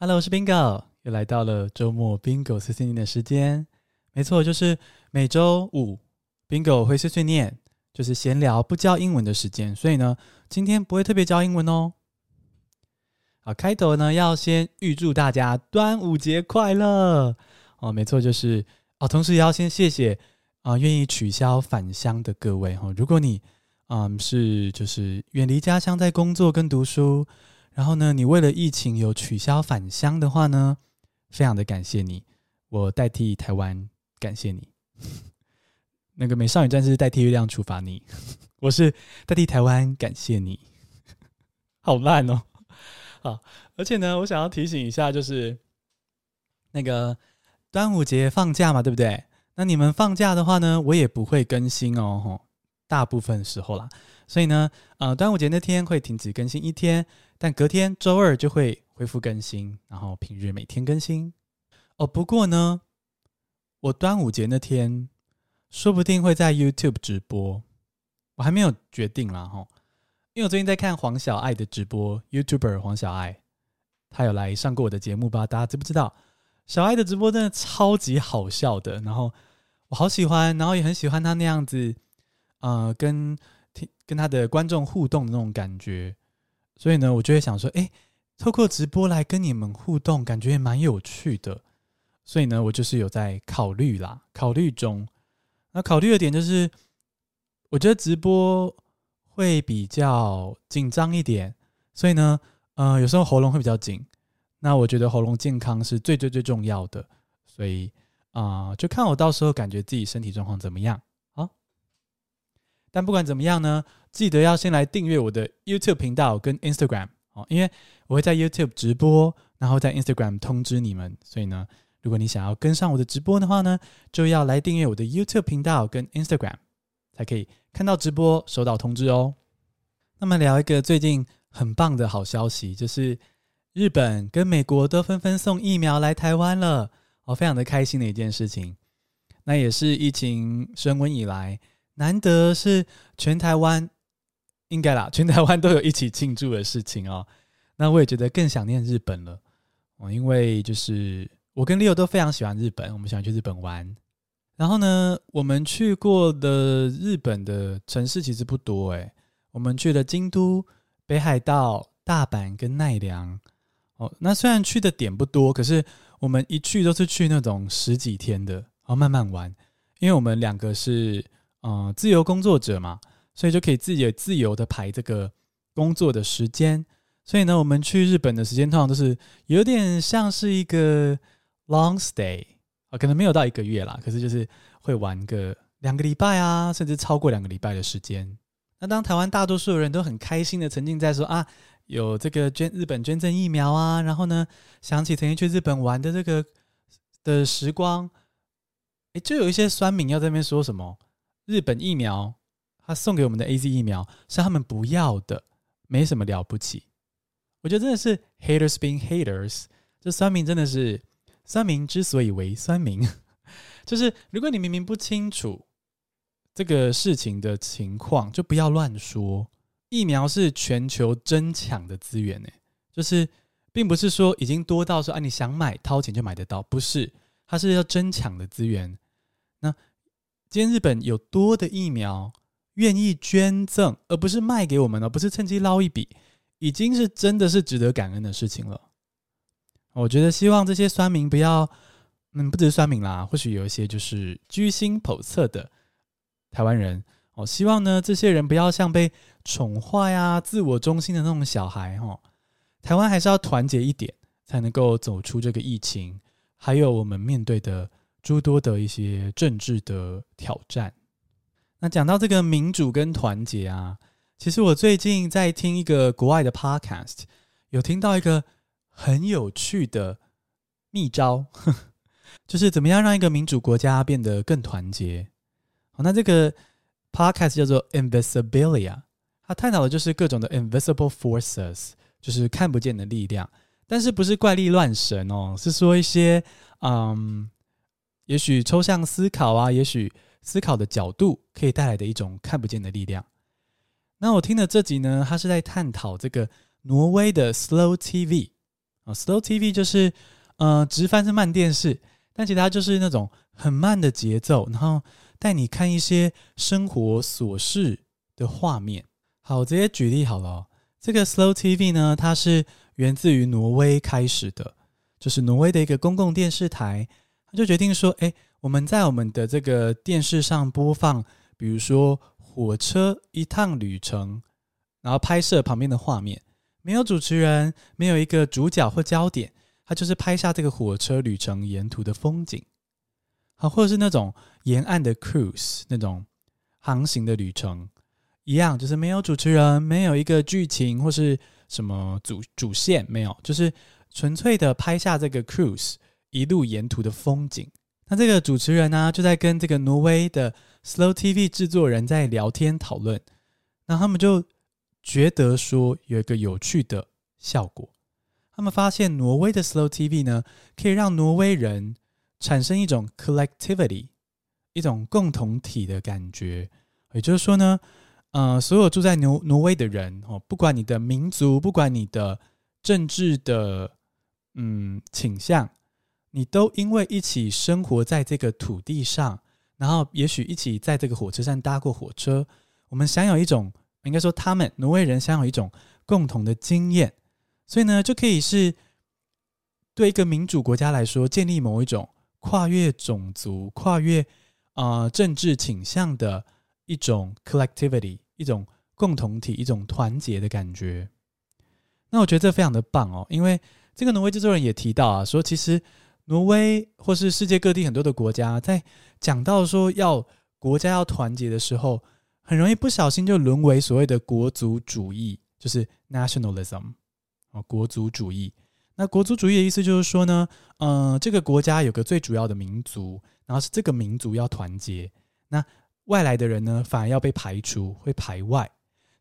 Hello，我是 Bingo，又来到了周末 Bingo 碎碎念的时间。没错，就是每周五 Bingo 会碎碎念，就是闲聊不教英文的时间。所以呢，今天不会特别教英文哦。好，开头呢要先预祝大家端午节快乐哦。没错，就是哦，同时也要先谢谢啊、呃，愿意取消返乡的各位哈、哦。如果你嗯是就是远离家乡在工作跟读书。然后呢，你为了疫情有取消返乡的话呢，非常的感谢你，我代替台湾感谢你。那个美少女战士代替月亮处罚你，我是代替台湾感谢你。好烂哦！好，而且呢，我想要提醒一下，就是那个端午节放假嘛，对不对？那你们放假的话呢，我也不会更新哦，大部分时候啦。所以呢，呃，端午节那天会停止更新一天。但隔天周二就会恢复更新，然后平日每天更新。哦，不过呢，我端午节那天说不定会在 YouTube 直播，我还没有决定啦哈。因为我最近在看黄小爱的直播，YouTuber 黄小爱，他有来上过我的节目吧？大家知不知道？小爱的直播真的超级好笑的，然后我好喜欢，然后也很喜欢他那样子，呃，跟跟他的观众互动的那种感觉。所以呢，我就会想说，哎，透过直播来跟你们互动，感觉也蛮有趣的。所以呢，我就是有在考虑啦，考虑中。那考虑的点就是，我觉得直播会比较紧张一点，所以呢，呃，有时候喉咙会比较紧。那我觉得喉咙健康是最最最重要的，所以啊，就看我到时候感觉自己身体状况怎么样。但不管怎么样呢，记得要先来订阅我的 YouTube 频道跟 Instagram 哦，因为我会在 YouTube 直播，然后在 Instagram 通知你们。所以呢，如果你想要跟上我的直播的话呢，就要来订阅我的 YouTube 频道跟 Instagram，才可以看到直播、收到通知哦。那么聊一个最近很棒的好消息，就是日本跟美国都纷纷送疫苗来台湾了，哦，非常的开心的一件事情。那也是疫情升温以来。难得是全台湾，应该啦，全台湾都有一起庆祝的事情哦。那我也觉得更想念日本了哦，因为就是我跟 Leo 都非常喜欢日本，我们喜欢去日本玩。然后呢，我们去过的日本的城市其实不多诶，我们去了京都、北海道、大阪跟奈良。哦，那虽然去的点不多，可是我们一去都是去那种十几天的，然后慢慢玩，因为我们两个是。嗯、呃，自由工作者嘛，所以就可以自己自由的排这个工作的时间。所以呢，我们去日本的时间通常都是有点像是一个 long stay 啊，可能没有到一个月啦，可是就是会玩个两个礼拜啊，甚至超过两个礼拜的时间。那当台湾大多数的人都很开心的沉浸在说啊，有这个捐日本捐赠疫苗啊，然后呢，想起曾经去日本玩的这个的时光，诶，就有一些酸民要在那边说什么。日本疫苗，他送给我们的 AZ 疫苗是他们不要的，没什么了不起。我觉得真的是 haters being haters，这酸民真的是酸民之所以为酸民，就是如果你明明不清楚这个事情的情况，就不要乱说。疫苗是全球争抢的资源呢，就是并不是说已经多到说啊你想买掏钱就买得到，不是，它是要争抢的资源。那今天日本有多的疫苗愿意捐赠，而不是卖给我们，而不是趁机捞一笔，已经是真的是值得感恩的事情了。我觉得希望这些酸民不要，嗯，不只是酸民啦，或许有一些就是居心叵测的台湾人，我希望呢，这些人不要像被宠坏呀、自我中心的那种小孩哈。台湾还是要团结一点，才能够走出这个疫情，还有我们面对的。诸多的一些政治的挑战。那讲到这个民主跟团结啊，其实我最近在听一个国外的 podcast，有听到一个很有趣的秘招，就是怎么样让一个民主国家变得更团结。好，那这个 podcast 叫做 Invisibilia，它探讨的就是各种的 invisible forces，就是看不见的力量，但是不是怪力乱神哦，是说一些嗯。也许抽象思考啊，也许思考的角度可以带来的一种看不见的力量。那我听的这集呢，它是在探讨这个挪威的 Slow TV 啊，slow TV 就是呃直翻是慢电视，但其实它就是那种很慢的节奏，然后带你看一些生活琐事的画面。好，我直接举例好了。这个 slow TV 呢，它是源自于挪威开始的，就是挪威的一个公共电视台，他就决定说，哎，我们在我们的这个电视上播放，比如说火车一趟旅程，然后拍摄旁边的画面，没有主持人，没有一个主角或焦点，它就是拍下这个火车旅程沿途的风景，好，或者是那种沿岸的 cruise 那种航行的旅程。一样，就是没有主持人，没有一个剧情或是什么主主线，没有，就是纯粹的拍下这个 cruise 一路沿途的风景。那这个主持人呢，就在跟这个挪威的 slow TV 制作人在聊天讨论。那他们就觉得说有一个有趣的效果，他们发现挪威的 slow TV 呢，可以让挪威人产生一种 collectivity，一种共同体的感觉。也就是说呢。呃，所有住在挪挪威的人哦，不管你的民族，不管你的政治的嗯倾向，你都因为一起生活在这个土地上，然后也许一起在这个火车站搭过火车，我们享有一种，应该说他们挪威人享有一种共同的经验，所以呢，就可以是对一个民主国家来说，建立某一种跨越种族、跨越啊、呃、政治倾向的。一种 collectivity，一种共同体，一种团结的感觉。那我觉得这非常的棒哦，因为这个挪威制作人也提到啊，说其实挪威或是世界各地很多的国家，在讲到说要国家要团结的时候，很容易不小心就沦为所谓的国族主义，就是 nationalism 哦，国族主义。那国族主义的意思就是说呢，嗯、呃，这个国家有个最主要的民族，然后是这个民族要团结。那外来的人呢，反而要被排除，会排外，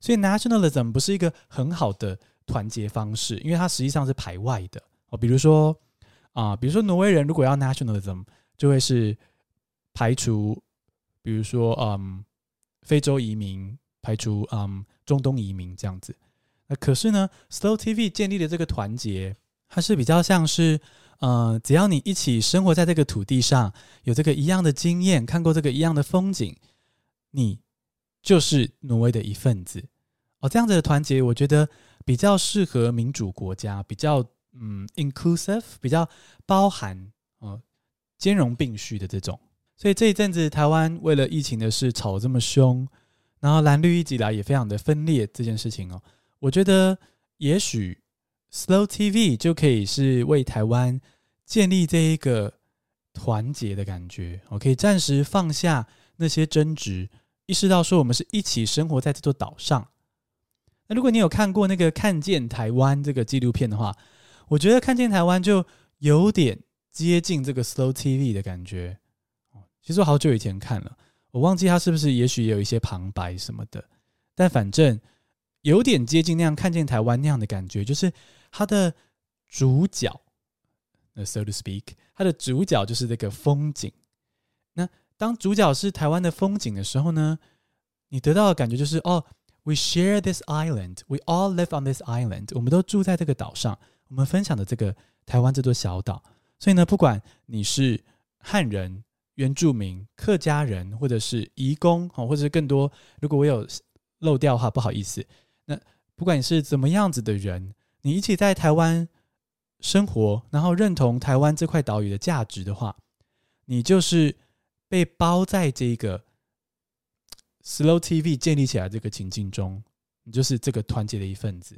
所以 nationalism 不是一个很好的团结方式，因为它实际上是排外的哦。比如说啊、比如说挪威人如果要 nationalism，就会是排除，比如说嗯，非洲移民，排除嗯，中东移民这样子。那可是呢，Slow TV 建立的这个团结，它是比较像是。呃，只要你一起生活在这个土地上，有这个一样的经验，看过这个一样的风景，你就是挪威的一份子。哦，这样子的团结，我觉得比较适合民主国家，比较嗯 inclusive，比较包含哦，兼容并蓄的这种。所以这一阵子台湾为了疫情的事吵这么凶，然后蓝绿一直以来也非常的分裂这件事情哦，我觉得也许。Slow TV 就可以是为台湾建立这一个团结的感觉，我可以暂时放下那些争执，意识到说我们是一起生活在这座岛上。那如果你有看过那个《看见台湾》这个纪录片的话，我觉得《看见台湾》就有点接近这个 Slow TV 的感觉。其实我好久以前看了，我忘记它是不是也许也有一些旁白什么的，但反正有点接近那样看见台湾那样的感觉，就是。它的主角，呃，so to speak，它的主角就是这个风景。那当主角是台湾的风景的时候呢，你得到的感觉就是哦，we share this island，we all live on this island，我们都住在这个岛上，我们分享的这个台湾这座小岛。所以呢，不管你是汉人、原住民、客家人，或者是移工，哦或者是更多，如果我有漏掉的话，不好意思。那不管你是怎么样子的人。你一起在台湾生活，然后认同台湾这块岛屿的价值的话，你就是被包在这个 Slow TV 建立起来这个情境中，你就是这个团结的一份子。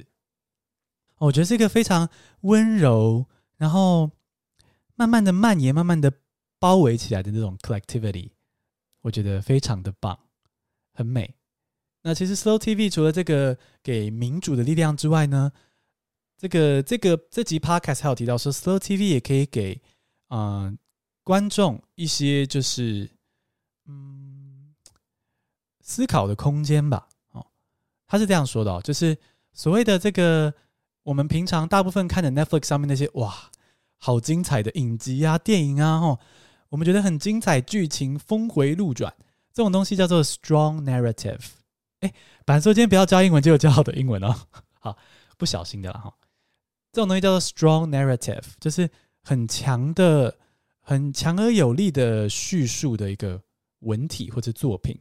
我觉得是一个非常温柔，然后慢慢的蔓延、慢慢的包围起来的那种 collectivity，我觉得非常的棒，很美。那其实 Slow TV 除了这个给民主的力量之外呢，这个这个这集 podcast 还有提到说，Slow TV 也可以给啊、观众一些就是嗯思考的空间吧。哦，他是这样说的哦，就是所谓的这个我们平常大部分看的 Netflix 上面那些哇好精彩的影集啊、电影啊，哦，我们觉得很精彩，剧情峰回路转，这种东西叫做 strong narrative。哎，板说今天不要教英文，结果教好的英文哦，好不小心的了哈。这种东西叫做 strong narrative，就是很强的、很强而有力的叙述的一个文体或者作品。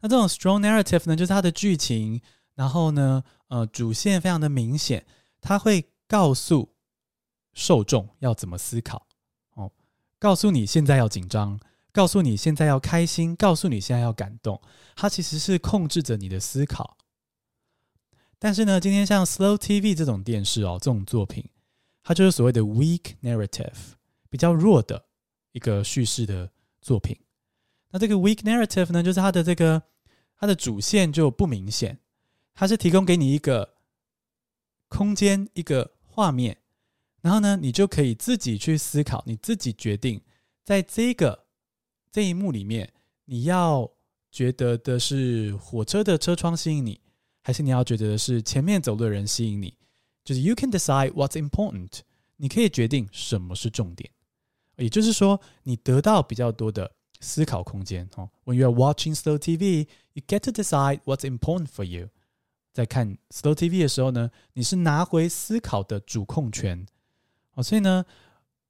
那这种 strong narrative 呢，就是它的剧情，然后呢，呃，主线非常的明显，它会告诉受众要怎么思考，哦，告诉你现在要紧张，告诉你现在要开心，告诉你现在要感动，它其实是控制着你的思考。但是呢，今天像 Slow TV 这种电视哦，这种作品，它就是所谓的 weak narrative，比较弱的一个叙事的作品。那这个 weak narrative 呢，就是它的这个它的主线就不明显，它是提供给你一个空间、一个画面，然后呢，你就可以自己去思考，你自己决定，在这个这一幕里面，你要觉得的是火车的车窗吸引你。还是你要觉得的是前面走路的人吸引你，就是 you can decide what's important，你可以决定什么是重点，也就是说，你得到比较多的思考空间哦。When you are watching slow TV, you get to decide what's important for you。在看 slow TV 的时候呢，你是拿回思考的主控权哦。所以呢，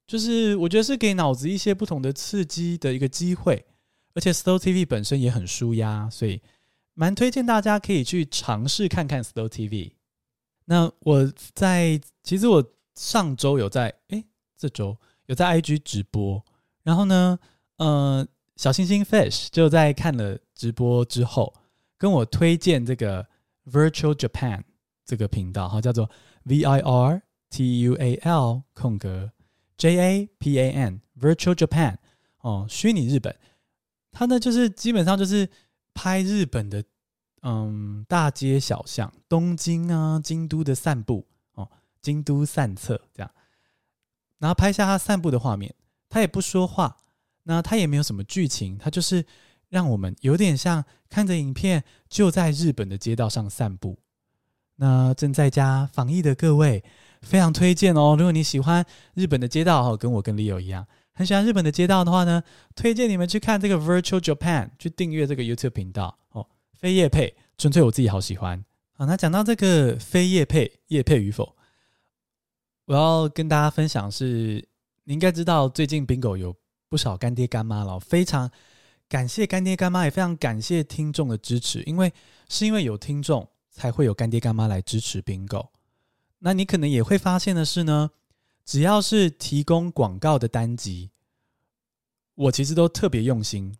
就是我觉得是给脑子一些不同的刺激的一个机会，而且 slow TV 本身也很舒压，所以。蛮推荐大家可以去尝试看看 Slow TV。那我在其实我上周有在诶，这周有在 IG 直播，然后呢，呃，小星星 Fish 就在看了直播之后，跟我推荐这个 Virtual Japan 这个频道，哈，叫做 V I R T U A L 空格 J A P A N Virtual Japan 哦，虚拟日本，它呢就是基本上就是。拍日本的，嗯，大街小巷，东京啊、京都的散步哦，京都散策这样，然后拍下他散步的画面，他也不说话，那他也没有什么剧情，他就是让我们有点像看着影片，就在日本的街道上散步。那正在家防疫的各位，非常推荐哦，如果你喜欢日本的街道哦，跟我跟 Leo 一样。很喜欢日本的街道的话呢，推荐你们去看这个 Virtual Japan，去订阅这个 YouTube 频道哦。非业配，纯粹我自己好喜欢。好，那讲到这个非业配，业配与否，我要跟大家分享是，你应该知道最近 Bingo 有不少干爹干妈了，非常感谢干爹干妈，也非常感谢听众的支持，因为是因为有听众才会有干爹干妈来支持 Bingo。那你可能也会发现的是呢。只要是提供广告的单集，我其实都特别用心，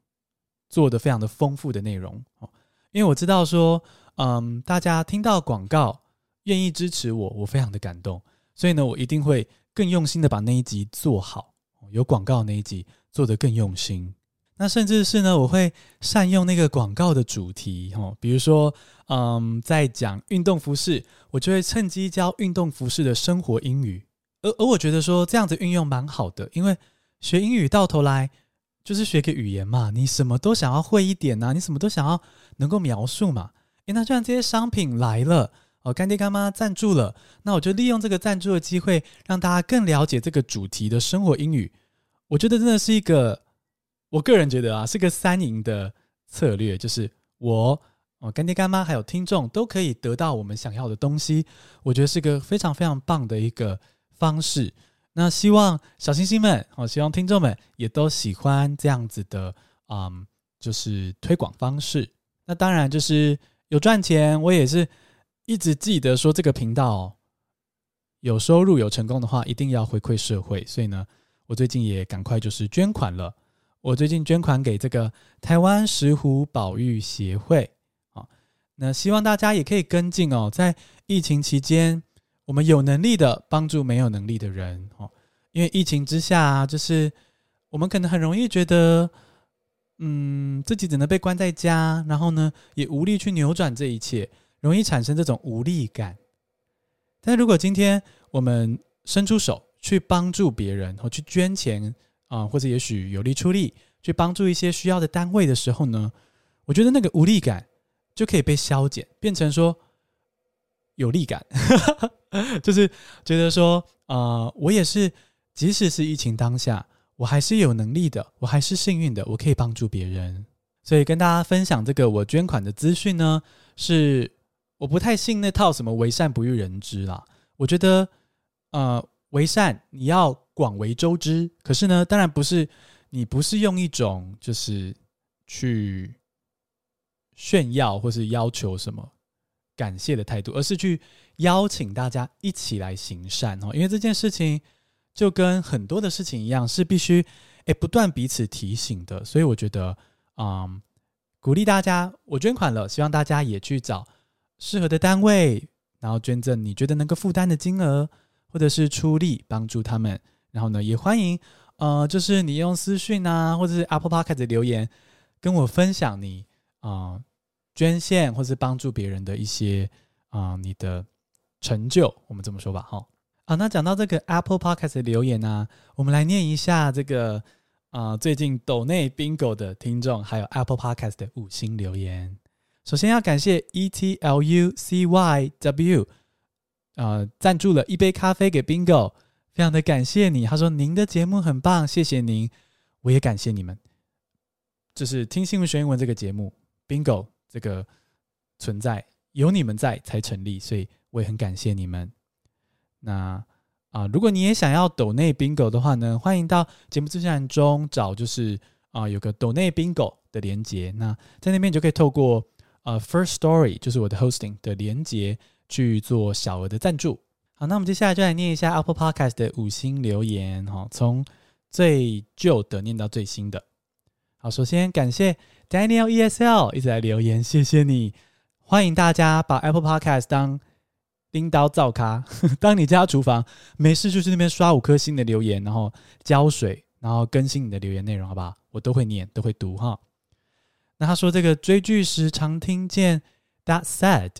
做的非常的丰富的内容哦。因为我知道说，嗯，大家听到广告愿意支持我，我非常的感动，所以呢，我一定会更用心的把那一集做好，有广告那一集做得更用心。那甚至是呢，我会善用那个广告的主题哦，比如说，嗯，在讲运动服饰，我就会趁机教运动服饰的生活英语。而而我觉得说这样子运用蛮好的，因为学英语到头来就是学个语言嘛，你什么都想要会一点呐，你什么都想要能够描述嘛。诶，那既然这些商品来了，哦，干爹干妈赞助了，那我就利用这个赞助的机会，让大家更了解这个主题的生活英语。我觉得真的是一个，我个人觉得啊，是个三赢的策略，就是我我，干爹干妈还有听众都可以得到我们想要的东西。我觉得是个非常非常棒的一个。方式，那希望小星星们，哦，希望听众们也都喜欢这样子的，嗯，就是推广方式。那当然就是有赚钱，我也是一直记得说这个频道有收入、有成功的话，一定要回馈社会。所以呢，我最近也赶快就是捐款了。我最近捐款给这个台湾石虎保育协会，啊，那希望大家也可以跟进哦，在疫情期间。我们有能力的帮助没有能力的人哦，因为疫情之下，就是我们可能很容易觉得，嗯，自己只能被关在家，然后呢，也无力去扭转这一切，容易产生这种无力感。但如果今天我们伸出手去帮助别人，或去捐钱啊，或者也许有力出力去帮助一些需要的单位的时候呢，我觉得那个无力感就可以被消减，变成说。有力感，就是觉得说，呃，我也是，即使是疫情当下，我还是有能力的，我还是幸运的，我可以帮助别人。所以跟大家分享这个我捐款的资讯呢，是我不太信那套什么“为善不欲人知”啦。我觉得，呃，为善你要广为周知。可是呢，当然不是你不是用一种就是去炫耀或是要求什么感谢的态度，而是去邀请大家一起来行善哦。因为这件事情就跟很多的事情一样，是必须诶不断彼此提醒的。所以我觉得，嗯。鼓励大家，我捐款了，希望大家也去找适合的单位，然后捐赠你觉得能够负担的金额，或者是出力帮助他们。然后呢，也欢迎，呃，就是你用私讯啊，或者是 Apple Podcast 的留言，跟我分享你啊、捐献或是帮助别人的一些啊、你的成就，我们这么说吧，哈。啊，那讲到这个 Apple Podcast 的留言呢、我们来念一下这个。啊、最近抖内 Bingo 的听众，还有 Apple Podcast 的五星留言。首先要感谢 E T L U C Y W，呃，赞助了一杯咖啡给 Bingo，非常的感谢你。他说您的节目很棒，谢谢您。我也感谢你们，就是听新闻学英文这个节目，Bingo 这个存在有你们在才成立，所以我也很感谢你们。那。啊，如果你也想要抖内 Bingo 的话呢，欢迎到节目资讯栏中找，就是啊有个抖内 Bingo 的连接。那在那边你就可以透过呃 First Story，就是我的 hosting 的连接去做小额的赞助。好，那我们接下来就来念一下 Apple Podcast 的五星留言哈，从最旧的念到最新的。好，首先感谢 Daniel ESL 一直来留言，谢谢你。欢迎大家把 Apple Podcast 当。拎刀造咖，当你家厨房没事，就去那边刷五颗星的留言，然后浇水，然后更新你的留言内容，好不好？我都会念，都会读哈。那他说这个追剧时常听见 that said，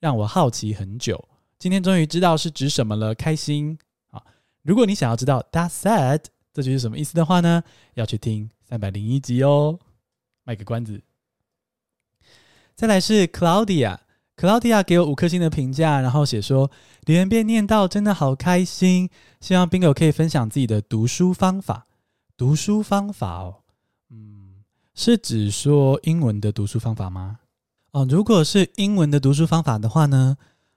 让我好奇很久，今天终于知道是指什么了，开心啊！如果你想要知道 that said 这句是什么意思的话呢，要去听三百零一集哦。卖个关子，再来是 Claudia，Claudia 给我五颗星的评价，然后写说留言变念到真的好开心，希望 Bingo 可以分享自己的读书方法。读书方法哦，嗯，是指说英文的读书方法吗？哦，如果是英文的读书方法的话呢，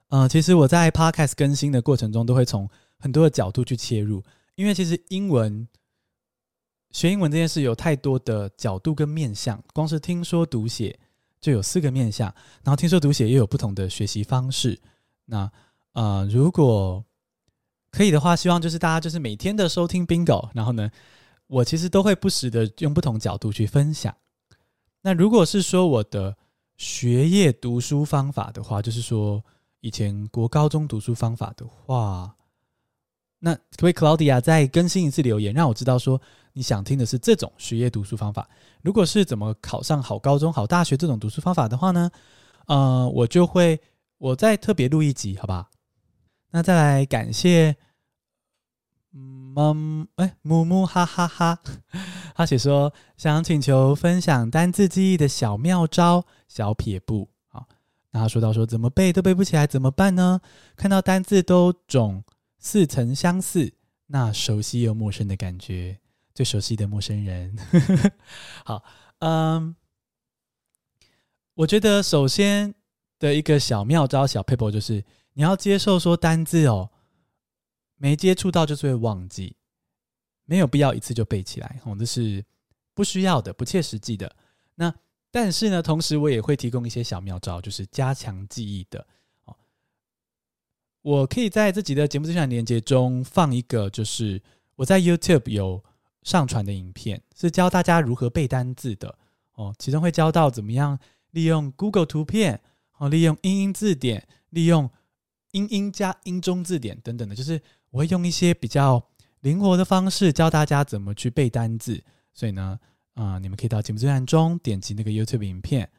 呃，其实我在 Podcast 更新的过程中都会从很多的角度去切入，因为其实英文学英文这件事有太多的角度跟面向，光是听说读写。就有四个面向，然后听说读写又有不同的学习方式。那呃，如果可以的话，希望就是大家就是每天的收听 Bingo，然后呢，我其实都会不时的用不同角度去分享。那如果是说我的学业读书方法的话，就是说以前国高中读书方法的话，那可不可以 Claudia 再更新一次留言，让我知道说。你想听的是这种学业读书方法？如果是怎么考上好高中、好大学这种读书方法的话呢？呃，我就会我再特别录一集，好吧？那再来感谢，嗯，哎，木木哈哈哈，他写说想请求分享单字记忆的小妙招、小撇步。那他说到说怎么背都背不起来怎么办呢？看到单字都总似曾相似，那熟悉又陌生的感觉。最熟悉的陌生人，好，嗯，我觉得首先的一个小妙招、小撇步就是你要接受说单字哦，没接触到就是会忘记，没有必要一次就背起来，哦，这是不需要的、不切实际的。那但是呢，同时我也会提供一些小妙招，就是加强记忆的。哦，我可以在这集的节目资讯连接中放一个，就是我在 YouTube 有。上传的影片是教大家如何背单字的哦，其中会教到怎么样利用 Google 图片哦，利用英英字典，利用英英加英中字典等等的，就是我会用一些比较灵活的方式教大家怎么去背单字。所以呢，啊、你们可以到节目资讯中点击那个 YouTube 影片，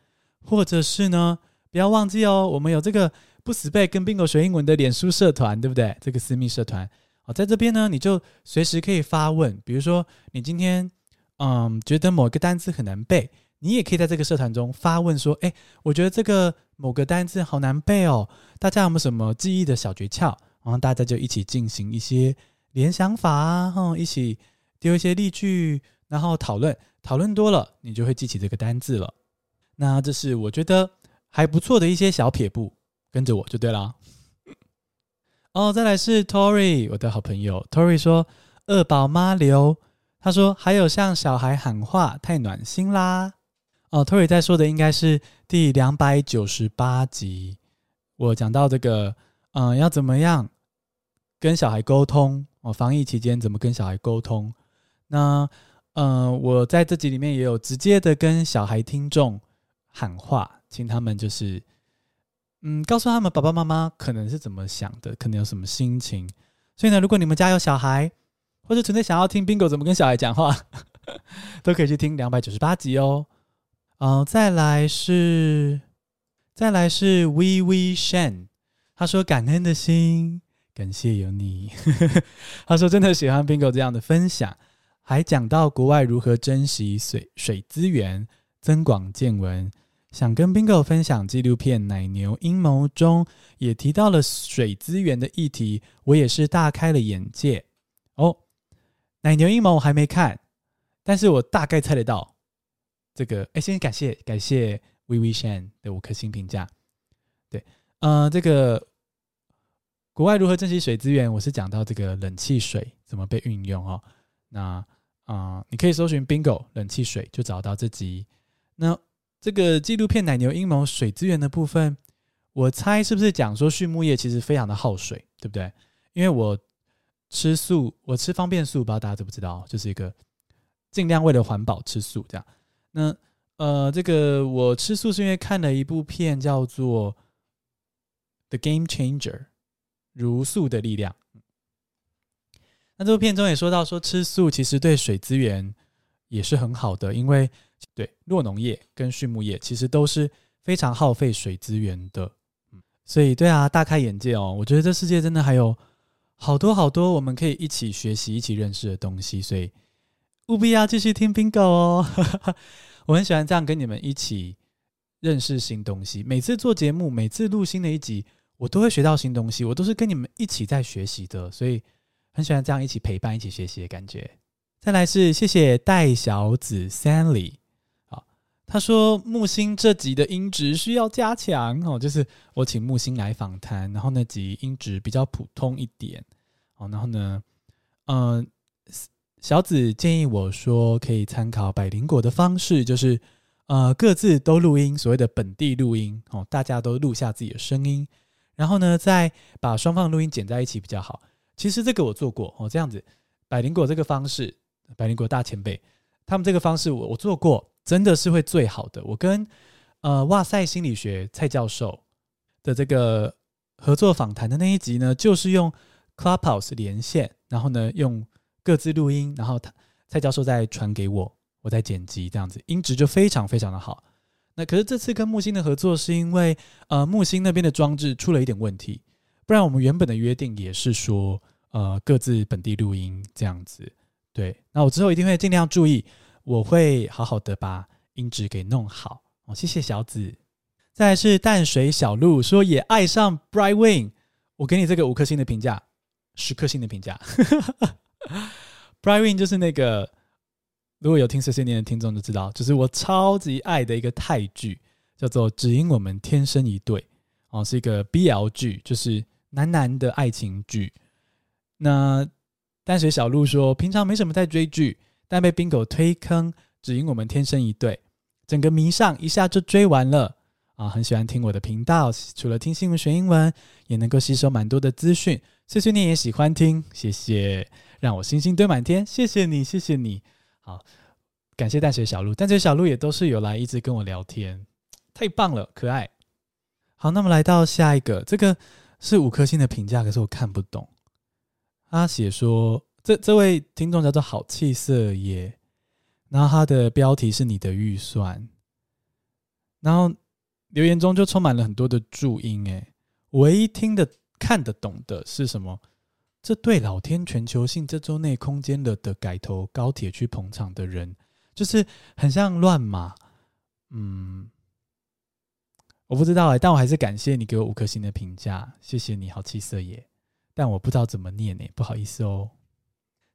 或者是呢，不要忘记哦，我们有这个不死背跟 Bingo 学英文的脸书社团，对不对？这个私密社团。在这边呢，你就随时可以发问。比如说，你今天嗯觉得某个单词很难背，你也可以在这个社团中发问说：“哎，我觉得这个某个单词好难背哦，大家有没有什么记忆的小诀窍？”然后大家就一起进行一些联想法啊，哈，一起丢一些例句，然后讨论。讨论多了，你就会记起这个单字了。那这是我觉得还不错的一些小撇步，跟着我就对了。哦，再来是 Tory，我的好朋友 Tory 说二宝妈流，他说还有向小孩喊话，太暖心啦。哦，Tory 在说的应该是第两百九十八集，我讲到这个，嗯，要怎么样跟小孩沟通哦，防疫期间怎么跟小孩沟通？那，嗯，我在这集里面也有直接的跟小孩听众喊话，请他们就是。嗯，告诉他们爸爸妈妈可能是怎么想的，可能有什么心情。所以呢，如果你们家有小孩，或者纯粹想要听 Bingo 怎么跟小孩讲话，都可以去听两百九十八集哦。哦，再来是，再来是 We We Shen，他说感恩的心，感谢有你。他说真的喜欢 Bingo 这样的分享，还讲到国外如何珍惜水水资源，增广见闻。想跟 Bingo 分享纪录片《奶牛阴谋》中也提到了水资源的议题，我也是大开了眼界哦。奶牛阴谋我还没看，但是我大概猜得到这个。哎，先感谢感谢 v i v i Shan 的五颗星评价。对，呃，这个国外如何珍惜水资源，我是讲到这个冷气水怎么被运用哦。那啊、你可以搜寻 Bingo 冷气水就找到这集。那这个纪录片《奶牛阴谋》水资源的部分，我猜是不是讲说畜牧业其实非常的耗水，对不对？因为我吃素，我吃方便素，不知道大家知不知道，就是一个尽量为了环保吃素这样。那呃，这个我吃素是因为看了一部片叫做《The Game Changer》，茹素的力量。那这部片中也说到，说吃素其实对水资源也是很好的，因为。对，酪农业跟畜牧业其实都是非常耗费水资源的，嗯，所以对啊，大开眼界哦！我觉得这世界真的还有好多好多我们可以一起学习、一起认识的东西，所以务必要继续听 Bingo 哦！我很喜欢这样跟你们一起认识新东西。每次做节目，每次录新的一集，我都会学到新东西，我都是跟你们一起在学习的，所以很喜欢这样一起陪伴、一起学习的感觉。再来是谢谢戴小子 Sally。他说木星这集的音质需要加强哦，就是我请木星来访谈，然后那集音质比较普通一点哦，然后呢，嗯、小子建议我说可以参考百灵果的方式，就是呃各自都录音，所谓的本地录音哦，大家都录下自己的声音，然后呢再把双方录音剪在一起比较好。其实这个我做过哦，这样子百灵果这个方式，百灵果大前辈他们这个方式我我做过。真的是会最好的。我跟呃哇塞心理学蔡教授的这个合作访谈的那一集呢，就是用 Clubhouse 连线，然后呢用各自录音，然后他蔡教授再传给我，我再剪辑，这样子音质就非常非常的好。那可是这次跟木星的合作是因为呃木星那边的装置出了一点问题，不然我们原本的约定也是说呃各自本地录音这样子。对，那我之后一定会尽量注意。我会好好的把音质给弄好哦，谢谢小紫。再来是淡水小鹿说也爱上 Bright Wing，我给你这个五颗星的评价，十颗星的评价。Bright Wing 就是那个如果有听碎碎念的听众就知道，就是我超级爱的一个泰剧，叫做《只因我们天生一对》哦，是一个 BL 剧，就是男男的爱情剧。那淡水小鹿说平常没什么在追剧。但被冰狗推坑，只因我们天生一对，整个迷上，一下就追完了啊！很喜欢听我的频道，除了听新闻学英文，也能够吸收蛮多的资讯。碎碎念也喜欢听，谢谢，让我星星堆满天，谢谢你，谢谢你。好，感谢淡水小鹿，淡水小鹿也都是有来一直跟我聊天，太棒了，可爱。好，那么来到下一个，这个是五颗星的评价，可是我看不懂。他写说。这这位听众叫做好气色耶，然后他的标题是你的预算，然后留言中就充满了很多的注音诶，唯一听得看得懂的是什么？这对老天全球性这周内空间了的改投高铁去捧场的人，就是很像乱码，嗯，我不知道哎，但我还是感谢你给我五颗星的评价，谢谢你好气色耶，但我不知道怎么念呢，不好意思哦。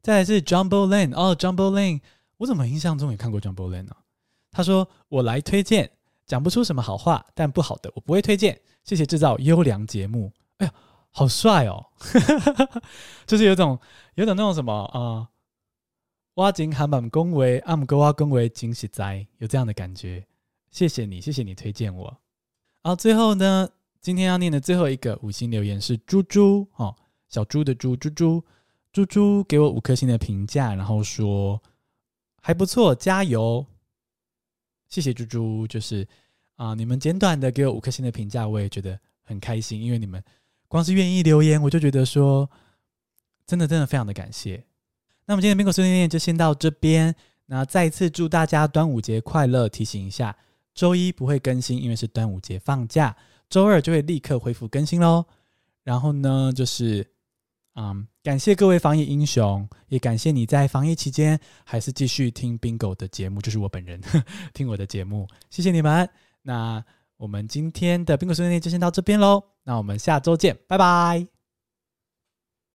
再来是 Jumbo Lane 哦，Jumbo Lane，我怎么印象中也看过 Jumbo Lane 呢、他说我来推荐，讲不出什么好话，但不好的我不会推荐。谢谢制造优良节目。哎呀，好帅哦，就是有种有种那种什么啊，挖井喊板恭维，阿姆哥挖恭维，惊喜哉，有这样的感觉。谢谢你，谢谢你推荐我。好最后呢，今天要念的最后一个五星留言是猪猪哦，小猪的猪，猪猪猪猪给我五颗星的评价，然后说还不错，加油。谢谢猪猪，就是啊，你们简短的给我五颗星的评价，我也觉得很开心，因为你们。光是愿意留言，我就觉得说，真的真的非常的感谢。那么今天的宾狗碎碎念就先到这边。那再一次祝大家端午节快乐！提醒一下，周一不会更新，因为是端午节放假。周二就会立刻恢复更新喽。然后呢，就是嗯，感谢各位防疫英雄，也感谢你在防疫期间还是继续听宾狗的节目，就是我本人呵 听我的节目，谢谢你们。那我们今天的宾狗碎碎念就先到这边喽。那我们下周见，拜拜。